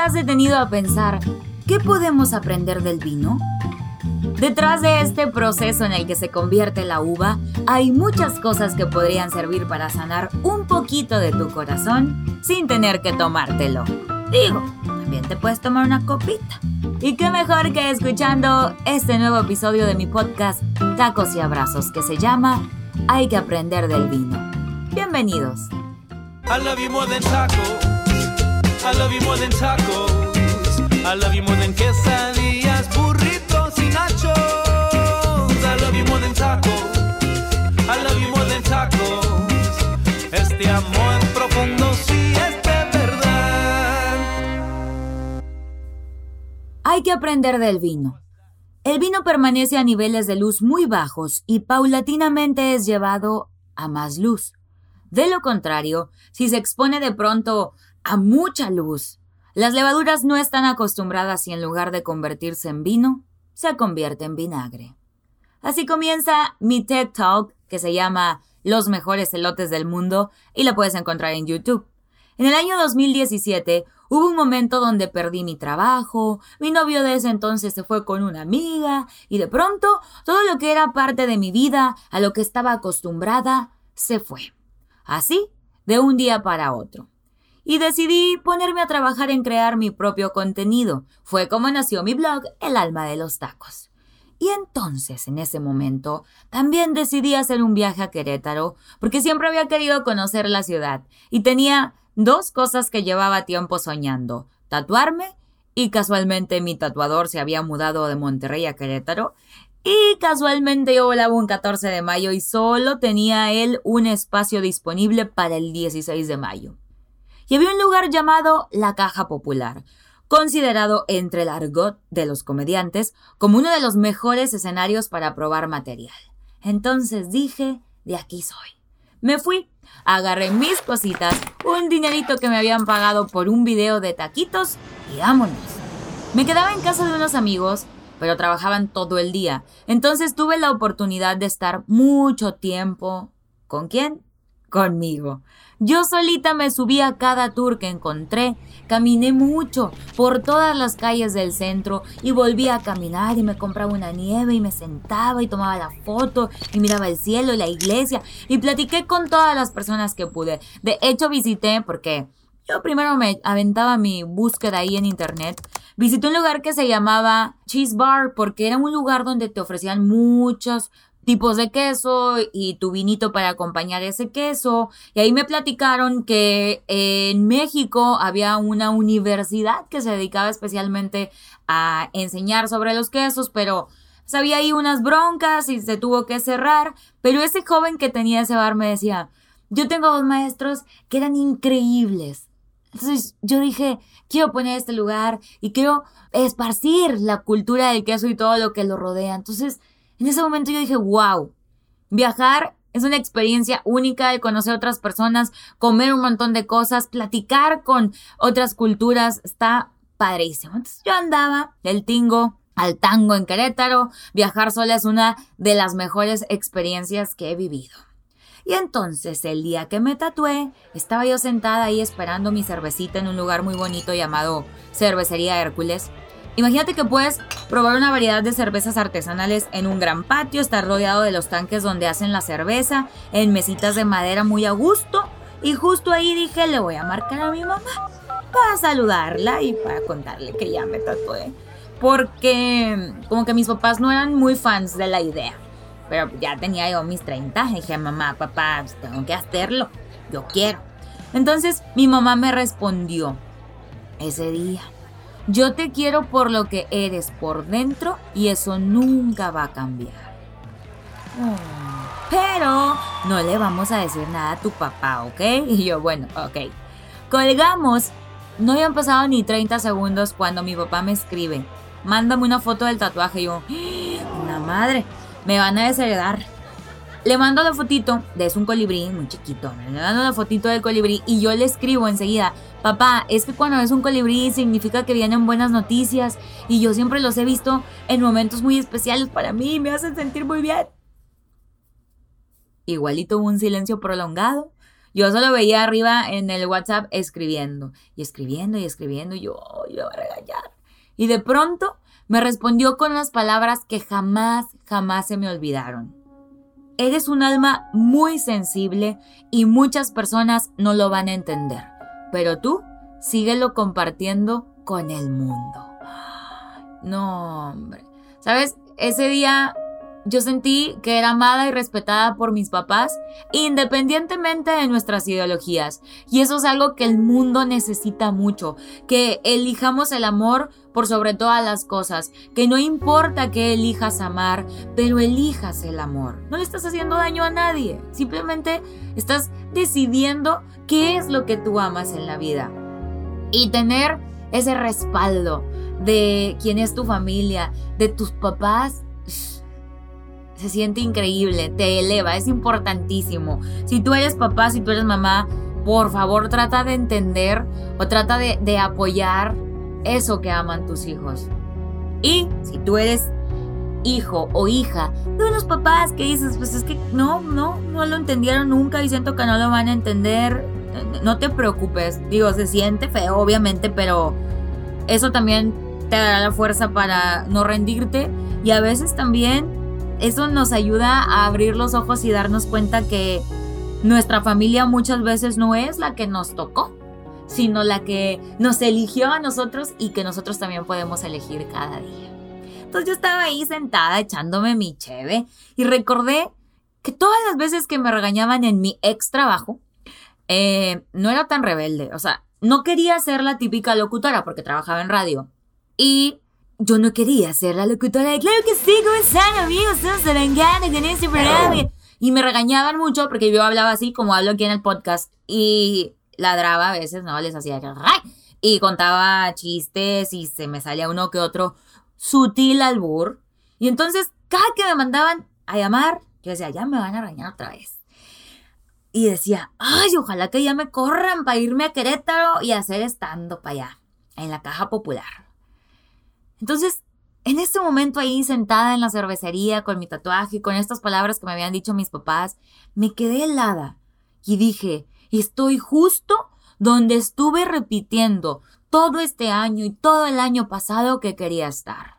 has detenido a pensar qué podemos aprender del vino? Detrás de este proceso en el que se convierte la uva, hay muchas cosas que podrían servir para sanar un poquito de tu corazón sin tener que tomártelo. Digo, también te puedes tomar una copita. Y qué mejor que escuchando este nuevo episodio de mi podcast Tacos y Abrazos que se llama Hay que aprender del vino. Bienvenidos. I love you more than tacos. I love you more than quesadillas, burritos y nachos. I love you more than tacos. I love you more than tacos. Este amor profundo sí es de verdad. Hay que aprender del vino. El vino permanece a niveles de luz muy bajos y paulatinamente es llevado a más luz. De lo contrario, si se expone de pronto a mucha luz, las levaduras no están acostumbradas y en lugar de convertirse en vino, se convierte en vinagre. Así comienza mi TED Talk, que se llama Los mejores elotes del mundo, y la puedes encontrar en YouTube. En el año 2017 hubo un momento donde perdí mi trabajo, mi novio de ese entonces se fue con una amiga, y de pronto todo lo que era parte de mi vida, a lo que estaba acostumbrada, se fue. Así, de un día para otro. Y decidí ponerme a trabajar en crear mi propio contenido. Fue como nació mi blog El alma de los tacos. Y entonces, en ese momento, también decidí hacer un viaje a Querétaro, porque siempre había querido conocer la ciudad, y tenía dos cosas que llevaba tiempo soñando, tatuarme, y casualmente mi tatuador se había mudado de Monterrey a Querétaro, y casualmente yo volaba un 14 de mayo y solo tenía él un espacio disponible para el 16 de mayo. Y había un lugar llamado La Caja Popular, considerado entre el argot de los comediantes como uno de los mejores escenarios para probar material. Entonces dije, de aquí soy. Me fui, agarré mis cositas, un dinerito que me habían pagado por un video de taquitos y vámonos. Me quedaba en casa de unos amigos pero trabajaban todo el día. Entonces tuve la oportunidad de estar mucho tiempo. ¿Con quién? Conmigo. Yo solita me subí a cada tour que encontré, caminé mucho por todas las calles del centro y volví a caminar y me compraba una nieve y me sentaba y tomaba la foto y miraba el cielo y la iglesia y platiqué con todas las personas que pude. De hecho visité porque yo primero me aventaba mi búsqueda ahí en internet. Visité un lugar que se llamaba Cheese Bar porque era un lugar donde te ofrecían muchos tipos de queso y tu vinito para acompañar ese queso. Y ahí me platicaron que en México había una universidad que se dedicaba especialmente a enseñar sobre los quesos, pero pues, había ahí unas broncas y se tuvo que cerrar. Pero ese joven que tenía ese bar me decía, yo tengo dos maestros que eran increíbles. Entonces yo dije, quiero poner este lugar y quiero esparcir la cultura del queso y todo lo que lo rodea. Entonces, en ese momento yo dije, wow, viajar es una experiencia única de conocer otras personas, comer un montón de cosas, platicar con otras culturas, está padrísimo. Entonces yo andaba del tingo al tango en Querétaro, viajar sola es una de las mejores experiencias que he vivido. Y entonces el día que me tatué, estaba yo sentada ahí esperando mi cervecita en un lugar muy bonito llamado Cervecería Hércules. Imagínate que puedes probar una variedad de cervezas artesanales en un gran patio, estar rodeado de los tanques donde hacen la cerveza, en mesitas de madera muy a gusto. Y justo ahí dije, le voy a marcar a mi mamá para saludarla y para contarle que ya me tatué. Porque como que mis papás no eran muy fans de la idea. Pero ya tenía yo mis 30. Dije, mamá, papá, pues, tengo que hacerlo. Yo quiero. Entonces mi mamá me respondió ese día. Yo te quiero por lo que eres por dentro y eso nunca va a cambiar. Pero no le vamos a decir nada a tu papá, ¿ok? Y yo, bueno, ok. Colgamos. No habían pasado ni 30 segundos cuando mi papá me escribe. Mándame una foto del tatuaje. Y yo, ¡Ah! una madre me van a desheredar. Le mando la fotito, de es un colibrí muy chiquito, le mando la fotito del colibrí y yo le escribo enseguida, papá, es que cuando es un colibrí significa que vienen buenas noticias y yo siempre los he visto en momentos muy especiales para mí, me hacen sentir muy bien. Igualito hubo un silencio prolongado Yo solo veía arriba en el WhatsApp escribiendo y escribiendo y escribiendo y yo, oh, a regañar. Y de pronto me respondió con las palabras que jamás, jamás se me olvidaron. Eres un alma muy sensible y muchas personas no lo van a entender, pero tú síguelo compartiendo con el mundo. No, hombre. ¿Sabes? Ese día yo sentí que era amada y respetada por mis papás, independientemente de nuestras ideologías. Y eso es algo que el mundo necesita mucho, que elijamos el amor por sobre todas las cosas, que no importa que elijas amar, pero elijas el amor. No le estás haciendo daño a nadie, simplemente estás decidiendo qué es lo que tú amas en la vida. Y tener ese respaldo de quién es tu familia, de tus papás, se siente increíble, te eleva, es importantísimo. Si tú eres papá, si tú eres mamá, por favor trata de entender o trata de, de apoyar eso que aman tus hijos. Y si tú eres hijo o hija de unos papás que dices, pues es que no, no, no lo entendieron nunca y siento que no lo van a entender, no te preocupes. Digo, se siente feo, obviamente, pero eso también te dará la fuerza para no rendirte y a veces también eso nos ayuda a abrir los ojos y darnos cuenta que nuestra familia muchas veces no es la que nos tocó, sino la que nos eligió a nosotros y que nosotros también podemos elegir cada día. Entonces yo estaba ahí sentada echándome mi cheve y recordé que todas las veces que me regañaban en mi ex trabajo, eh, no era tan rebelde, o sea, no quería ser la típica locutora porque trabajaba en radio. Y yo no quería ser la locutora de Claro que sí, ¿cómo están amigos? Se con este programa. Y me regañaban mucho porque yo hablaba así como hablo aquí en el podcast y ladraba a veces, ¿no? Les hacía y contaba chistes y se me salía uno que otro sutil albur. Y entonces, cada que me mandaban a llamar, yo decía, ya me van a regañar otra vez. Y decía, ay, ojalá que ya me corran para irme a Querétaro y hacer estando para allá, en la caja popular. Entonces, en este momento ahí sentada en la cervecería con mi tatuaje y con estas palabras que me habían dicho mis papás, me quedé helada y dije, estoy justo donde estuve repitiendo todo este año y todo el año pasado que quería estar.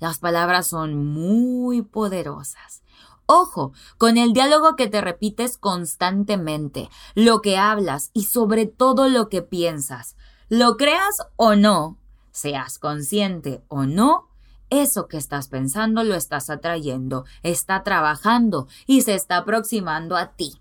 Las palabras son muy poderosas. Ojo, con el diálogo que te repites constantemente, lo que hablas y sobre todo lo que piensas. Lo creas o no, Seas consciente o no, eso que estás pensando lo estás atrayendo, está trabajando y se está aproximando a ti.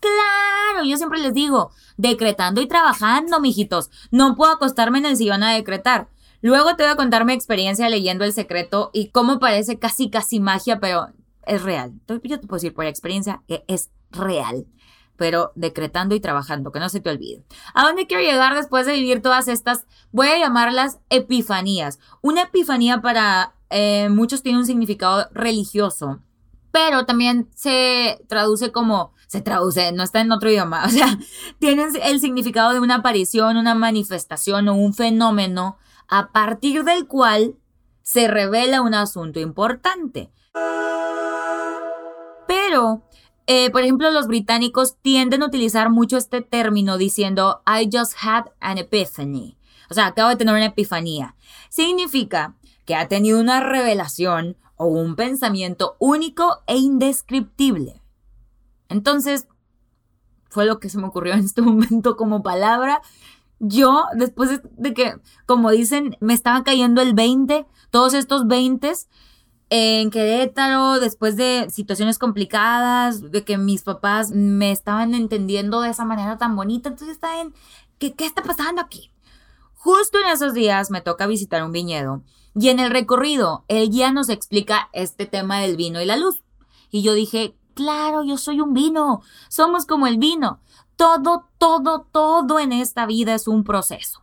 Claro, yo siempre les digo, decretando y trabajando, mijitos. No puedo acostarme en el sillón a decretar. Luego te voy a contar mi experiencia leyendo El Secreto y cómo parece casi casi magia, pero es real. Yo te puedo decir por experiencia que es real pero decretando y trabajando, que no se te olvide. ¿A dónde quiero llegar después de vivir todas estas? Voy a llamarlas epifanías. Una epifanía para eh, muchos tiene un significado religioso, pero también se traduce como, se traduce, no está en otro idioma, o sea, tiene el significado de una aparición, una manifestación o un fenómeno a partir del cual se revela un asunto importante. Pero eh, por ejemplo, los británicos tienden a utilizar mucho este término diciendo I just had an epiphany. O sea, acabo de tener una epifanía. Significa que ha tenido una revelación o un pensamiento único e indescriptible. Entonces, fue lo que se me ocurrió en este momento como palabra. Yo, después de que, como dicen, me estaba cayendo el 20, todos estos 20 en Querétaro, después de situaciones complicadas, de que mis papás me estaban entendiendo de esa manera tan bonita, entonces está en, ¿qué, qué está pasando aquí? Justo en esos días me toca visitar un viñedo y en el recorrido el guía nos explica este tema del vino y la luz. Y yo dije, claro, yo soy un vino, somos como el vino. Todo, todo, todo en esta vida es un proceso.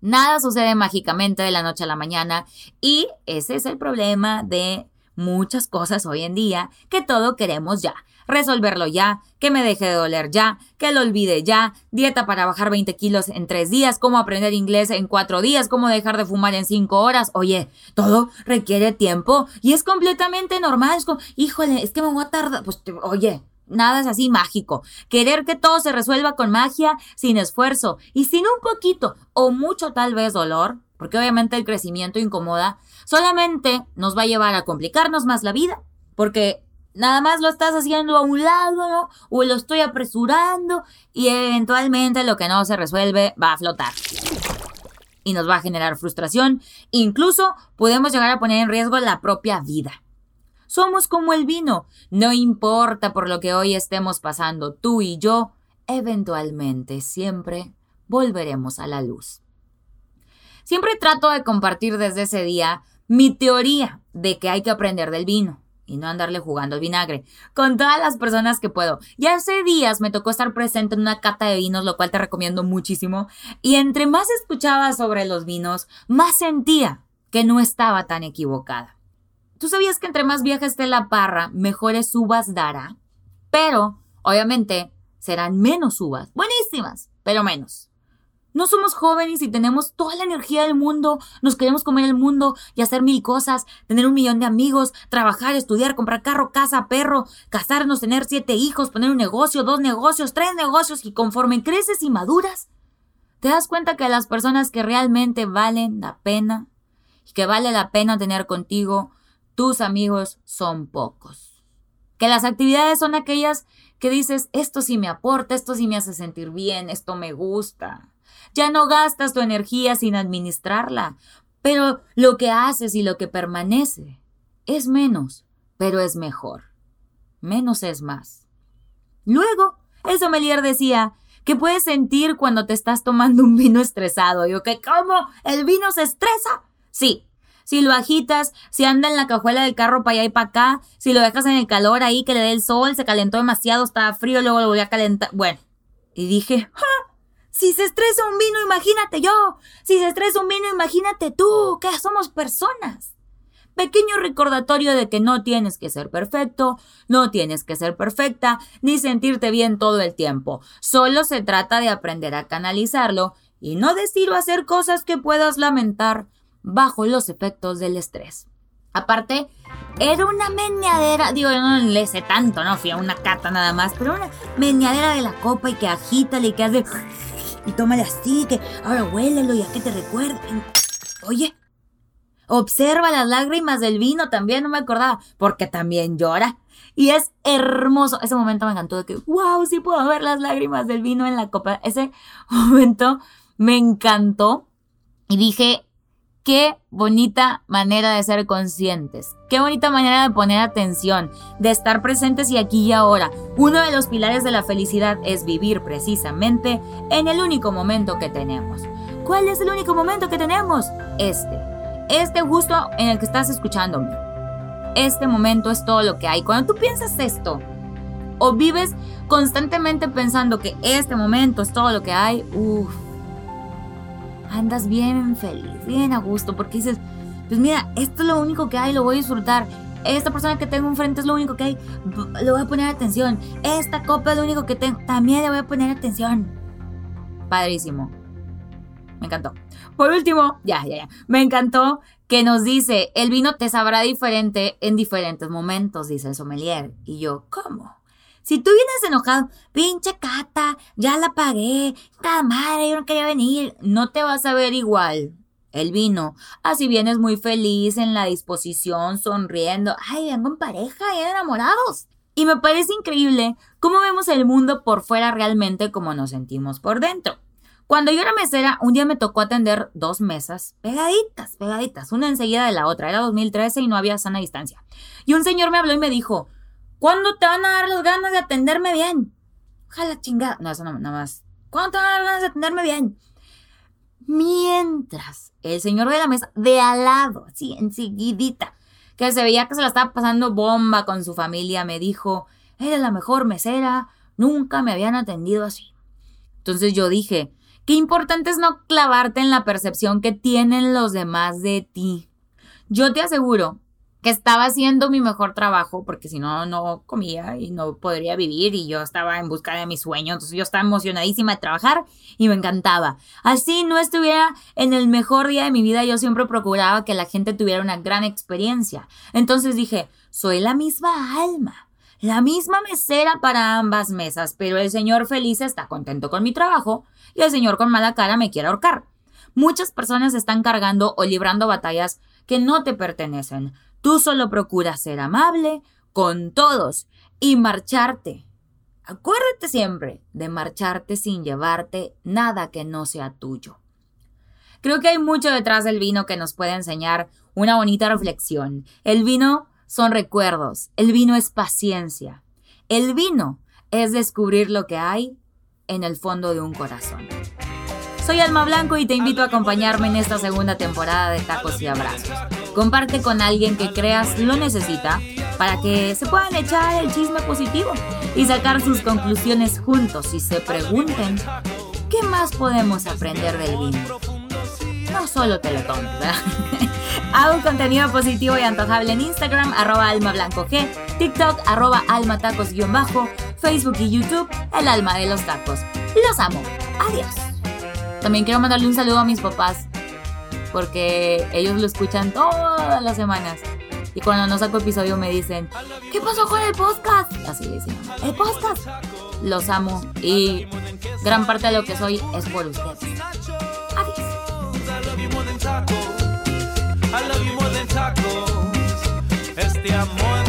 Nada sucede mágicamente de la noche a la mañana y ese es el problema de muchas cosas hoy en día, que todo queremos ya. Resolverlo ya, que me deje de doler ya, que lo olvide ya, dieta para bajar 20 kilos en 3 días, cómo aprender inglés en 4 días, cómo dejar de fumar en 5 horas. Oye, todo requiere tiempo y es completamente normal. Es como, híjole, es que me voy a tardar. Pues, oye, nada es así mágico. Querer que todo se resuelva con magia, sin esfuerzo y sin un poquito o mucho tal vez dolor, porque obviamente el crecimiento incomoda, solamente nos va a llevar a complicarnos más la vida, porque nada más lo estás haciendo a un lado o lo estoy apresurando y eventualmente lo que no se resuelve va a flotar. Y nos va a generar frustración, incluso podemos llegar a poner en riesgo la propia vida. Somos como el vino, no importa por lo que hoy estemos pasando tú y yo, eventualmente siempre volveremos a la luz. Siempre trato de compartir desde ese día mi teoría de que hay que aprender del vino y no andarle jugando el vinagre con todas las personas que puedo. Y hace días me tocó estar presente en una cata de vinos, lo cual te recomiendo muchísimo. Y entre más escuchaba sobre los vinos, más sentía que no estaba tan equivocada. ¿Tú sabías que entre más vieja esté la parra, mejores uvas dará? Pero, obviamente, serán menos uvas. Buenísimas, pero menos. No somos jóvenes y tenemos toda la energía del mundo, nos queremos comer el mundo y hacer mil cosas, tener un millón de amigos, trabajar, estudiar, comprar carro, casa, perro, casarnos, tener siete hijos, poner un negocio, dos negocios, tres negocios y conforme creces y maduras, te das cuenta que las personas que realmente valen la pena y que vale la pena tener contigo, tus amigos son pocos. Que las actividades son aquellas que dices, esto sí me aporta, esto sí me hace sentir bien, esto me gusta. Ya no gastas tu energía sin administrarla, pero lo que haces y lo que permanece es menos, pero es mejor. Menos es más. Luego, el sommelier decía que puedes sentir cuando te estás tomando un vino estresado. Yo, que ¿cómo? ¿El vino se estresa? Sí. Si lo agitas, si anda en la cajuela del carro para allá y para acá, si lo dejas en el calor ahí que le dé el sol, se calentó demasiado, estaba frío, luego lo voy a calentar. Bueno, y dije, ¡Ja! Si se estresa un vino, imagínate yo. Si se estresa un vino, imagínate tú, que somos personas. Pequeño recordatorio de que no tienes que ser perfecto, no tienes que ser perfecta, ni sentirte bien todo el tiempo. Solo se trata de aprender a canalizarlo y no decir o hacer cosas que puedas lamentar bajo los efectos del estrés. Aparte, era una meneadera, digo, yo no le sé tanto, no fui a una cata nada más, pero una meneadera de la copa y que agítale y que hace y tómale así, que ahora huélelo y a que te recuerden. Oye, observa las lágrimas del vino también, no me acordaba, porque también llora. Y es hermoso. Ese momento me encantó de que, wow, sí puedo ver las lágrimas del vino en la copa. Ese momento me encantó. Y dije, Qué bonita manera de ser conscientes. Qué bonita manera de poner atención, de estar presentes y aquí y ahora. Uno de los pilares de la felicidad es vivir precisamente en el único momento que tenemos. ¿Cuál es el único momento que tenemos? Este. Este justo en el que estás escuchándome. Este momento es todo lo que hay. Cuando tú piensas esto, o vives constantemente pensando que este momento es todo lo que hay, uff andas bien feliz, bien a gusto, porque dices, pues mira, esto es lo único que hay, lo voy a disfrutar. Esta persona que tengo enfrente es lo único que hay, le voy a poner atención. Esta copa es lo único que tengo, también le voy a poner atención. Padrísimo. Me encantó. Por último, ya, ya, ya. Me encantó que nos dice, el vino te sabrá diferente en diferentes momentos, dice el sommelier. Y yo, ¿cómo? Si tú vienes enojado, pinche cata, ya la pagué, cada madre, yo no quería venir, no te vas a ver igual. El vino, así vienes muy feliz, en la disposición, sonriendo, ay, vengo en pareja, y enamorados. Y me parece increíble cómo vemos el mundo por fuera realmente como nos sentimos por dentro. Cuando yo era mesera, un día me tocó atender dos mesas pegaditas, pegaditas, una enseguida de la otra. Era 2013 y no había sana distancia. Y un señor me habló y me dijo, ¿Cuándo te van a dar las ganas de atenderme bien? Ojalá chingada. No, eso no, nada más. ¿Cuándo te van a dar ganas de atenderme bien? Mientras el señor de la mesa, de al lado, así, enseguidita, que se veía que se la estaba pasando bomba con su familia, me dijo, eres la mejor mesera, nunca me habían atendido así. Entonces yo dije, qué importante es no clavarte en la percepción que tienen los demás de ti. Yo te aseguro estaba haciendo mi mejor trabajo, porque si no, no comía y no podría vivir y yo estaba en busca de mi sueño, entonces yo estaba emocionadísima de trabajar y me encantaba. Así no estuviera en el mejor día de mi vida, yo siempre procuraba que la gente tuviera una gran experiencia. Entonces dije, soy la misma alma. la misma mesera para ambas mesas, pero el señor feliz está contento con mi trabajo y el señor con mala cara me quiere ahorcar. Muchas personas están cargando o librando batallas que no te pertenecen. Tú solo procuras ser amable con todos y marcharte. Acuérdate siempre de marcharte sin llevarte nada que no sea tuyo. Creo que hay mucho detrás del vino que nos puede enseñar una bonita reflexión. El vino son recuerdos, el vino es paciencia. El vino es descubrir lo que hay en el fondo de un corazón. Soy Alma Blanco y te invito a acompañarme en esta segunda temporada de Tacos y Abrazos. Comparte con alguien que creas lo necesita para que se puedan echar el chisme positivo y sacar sus conclusiones juntos y se pregunten, ¿qué más podemos aprender del vino? No solo te lo tomes, ¿verdad? Hago contenido positivo y antojable en Instagram, arroba G, TikTok, arroba almatacos-bajo, Facebook y YouTube, el alma de los tacos. Los amo. Adiós. También quiero mandarle un saludo a mis papás, porque ellos lo escuchan todas las semanas. Y cuando no saco episodio me dicen, ¿qué pasó con el podcast? Así le dicen, el podcast. Los amo y gran parte de lo que soy es por ustedes. Adiós. Este amor